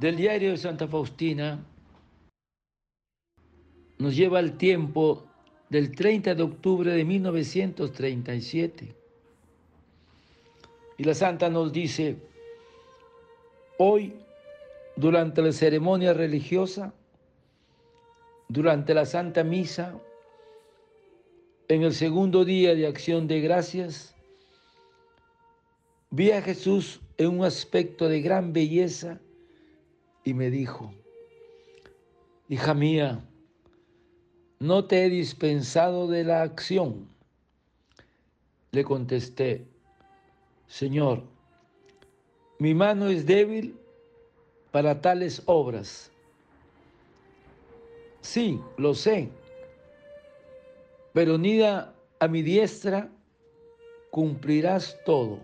del diario de Santa Faustina nos lleva al tiempo del 30 de octubre de 1937. Y la santa nos dice, hoy, durante la ceremonia religiosa, durante la Santa Misa, en el segundo día de acción de gracias, vi a Jesús en un aspecto de gran belleza y me dijo, hija mía, no te he dispensado de la acción. Le contesté, Señor, mi mano es débil para tales obras. Sí, lo sé, pero unida a mi diestra cumplirás todo.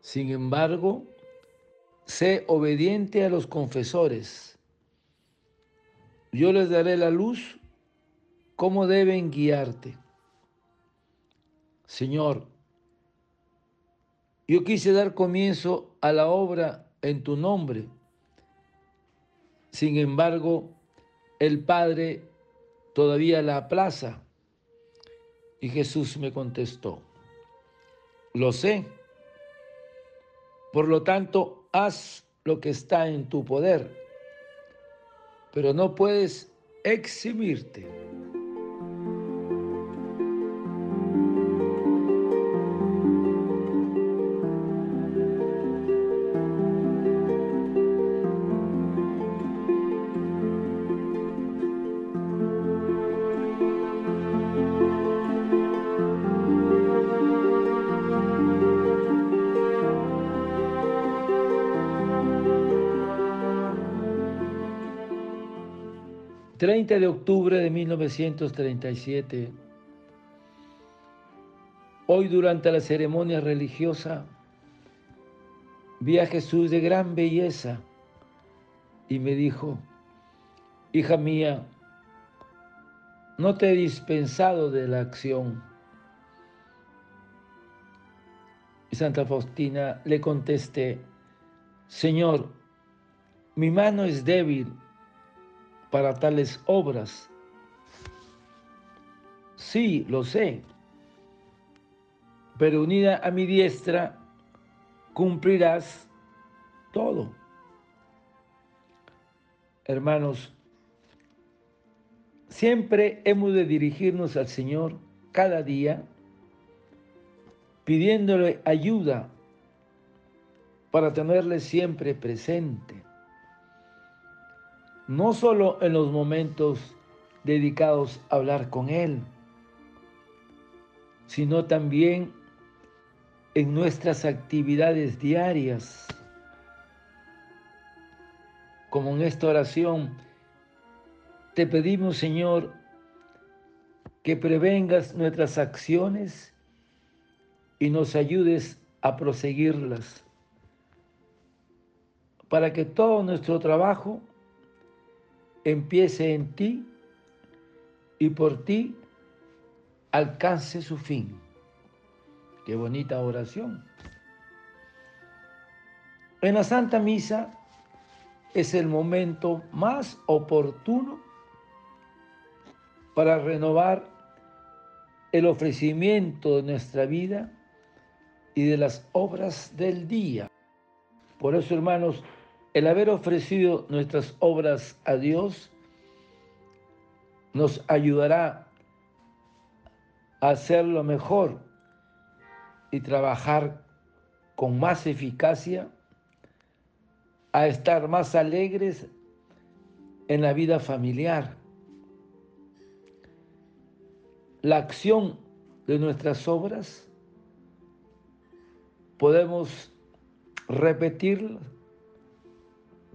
Sin embargo, sé obediente a los confesores. Yo les daré la luz, cómo deben guiarte. Señor, yo quise dar comienzo a la obra en tu nombre. Sin embargo, el Padre todavía la aplaza. Y Jesús me contestó, lo sé. Por lo tanto, haz lo que está en tu poder, pero no puedes eximirte. 30 de octubre de 1937, hoy durante la ceremonia religiosa, vi a Jesús de gran belleza y me dijo, hija mía, no te he dispensado de la acción. Y Santa Faustina le contesté, Señor, mi mano es débil para tales obras. Sí, lo sé, pero unida a mi diestra cumplirás todo. Hermanos, siempre hemos de dirigirnos al Señor cada día pidiéndole ayuda para tenerle siempre presente no solo en los momentos dedicados a hablar con Él, sino también en nuestras actividades diarias, como en esta oración, te pedimos, Señor, que prevengas nuestras acciones y nos ayudes a proseguirlas, para que todo nuestro trabajo empiece en ti y por ti alcance su fin. Qué bonita oración. En la Santa Misa es el momento más oportuno para renovar el ofrecimiento de nuestra vida y de las obras del día. Por eso, hermanos, el haber ofrecido nuestras obras a Dios nos ayudará a hacerlo mejor y trabajar con más eficacia, a estar más alegres en la vida familiar. La acción de nuestras obras podemos repetirla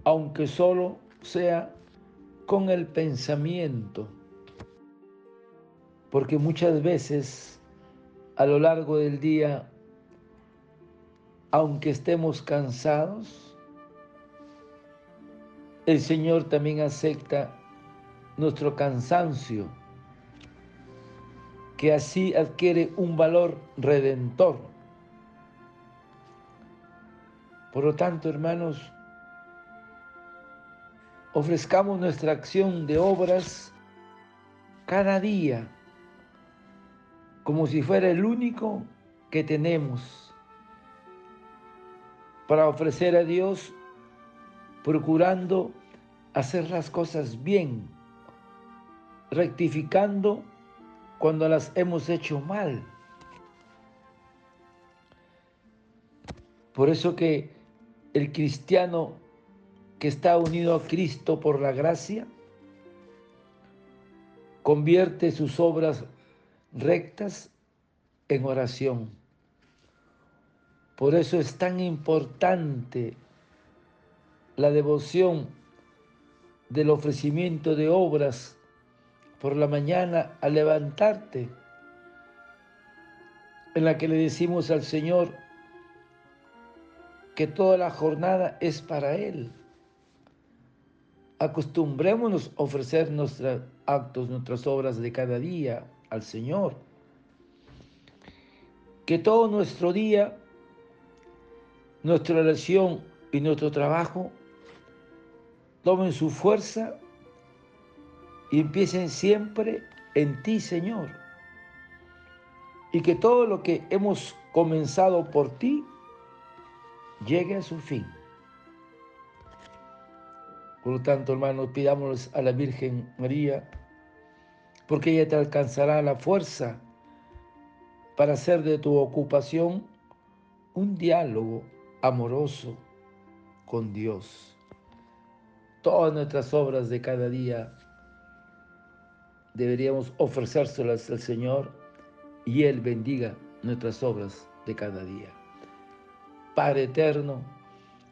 aunque solo sea con el pensamiento. Porque muchas veces a lo largo del día, aunque estemos cansados, el Señor también acepta nuestro cansancio, que así adquiere un valor redentor. Por lo tanto, hermanos, ofrezcamos nuestra acción de obras cada día, como si fuera el único que tenemos, para ofrecer a Dios, procurando hacer las cosas bien, rectificando cuando las hemos hecho mal. Por eso que el cristiano que está unido a Cristo por la gracia, convierte sus obras rectas en oración. Por eso es tan importante la devoción del ofrecimiento de obras por la mañana al levantarte, en la que le decimos al Señor que toda la jornada es para Él. Acostumbrémonos a ofrecer nuestros actos, nuestras obras de cada día al Señor. Que todo nuestro día, nuestra oración y nuestro trabajo tomen su fuerza y empiecen siempre en ti, Señor. Y que todo lo que hemos comenzado por ti llegue a su fin. Por lo tanto, hermanos, pidámosles a la Virgen María, porque ella te alcanzará la fuerza para hacer de tu ocupación un diálogo amoroso con Dios. Todas nuestras obras de cada día deberíamos ofrecérselas al Señor y Él bendiga nuestras obras de cada día. Padre eterno,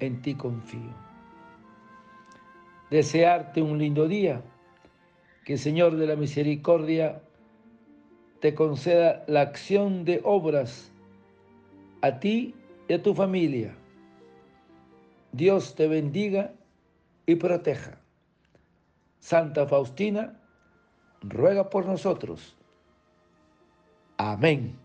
en ti confío. Desearte un lindo día, que el Señor de la Misericordia te conceda la acción de obras a ti y a tu familia. Dios te bendiga y proteja. Santa Faustina, ruega por nosotros. Amén.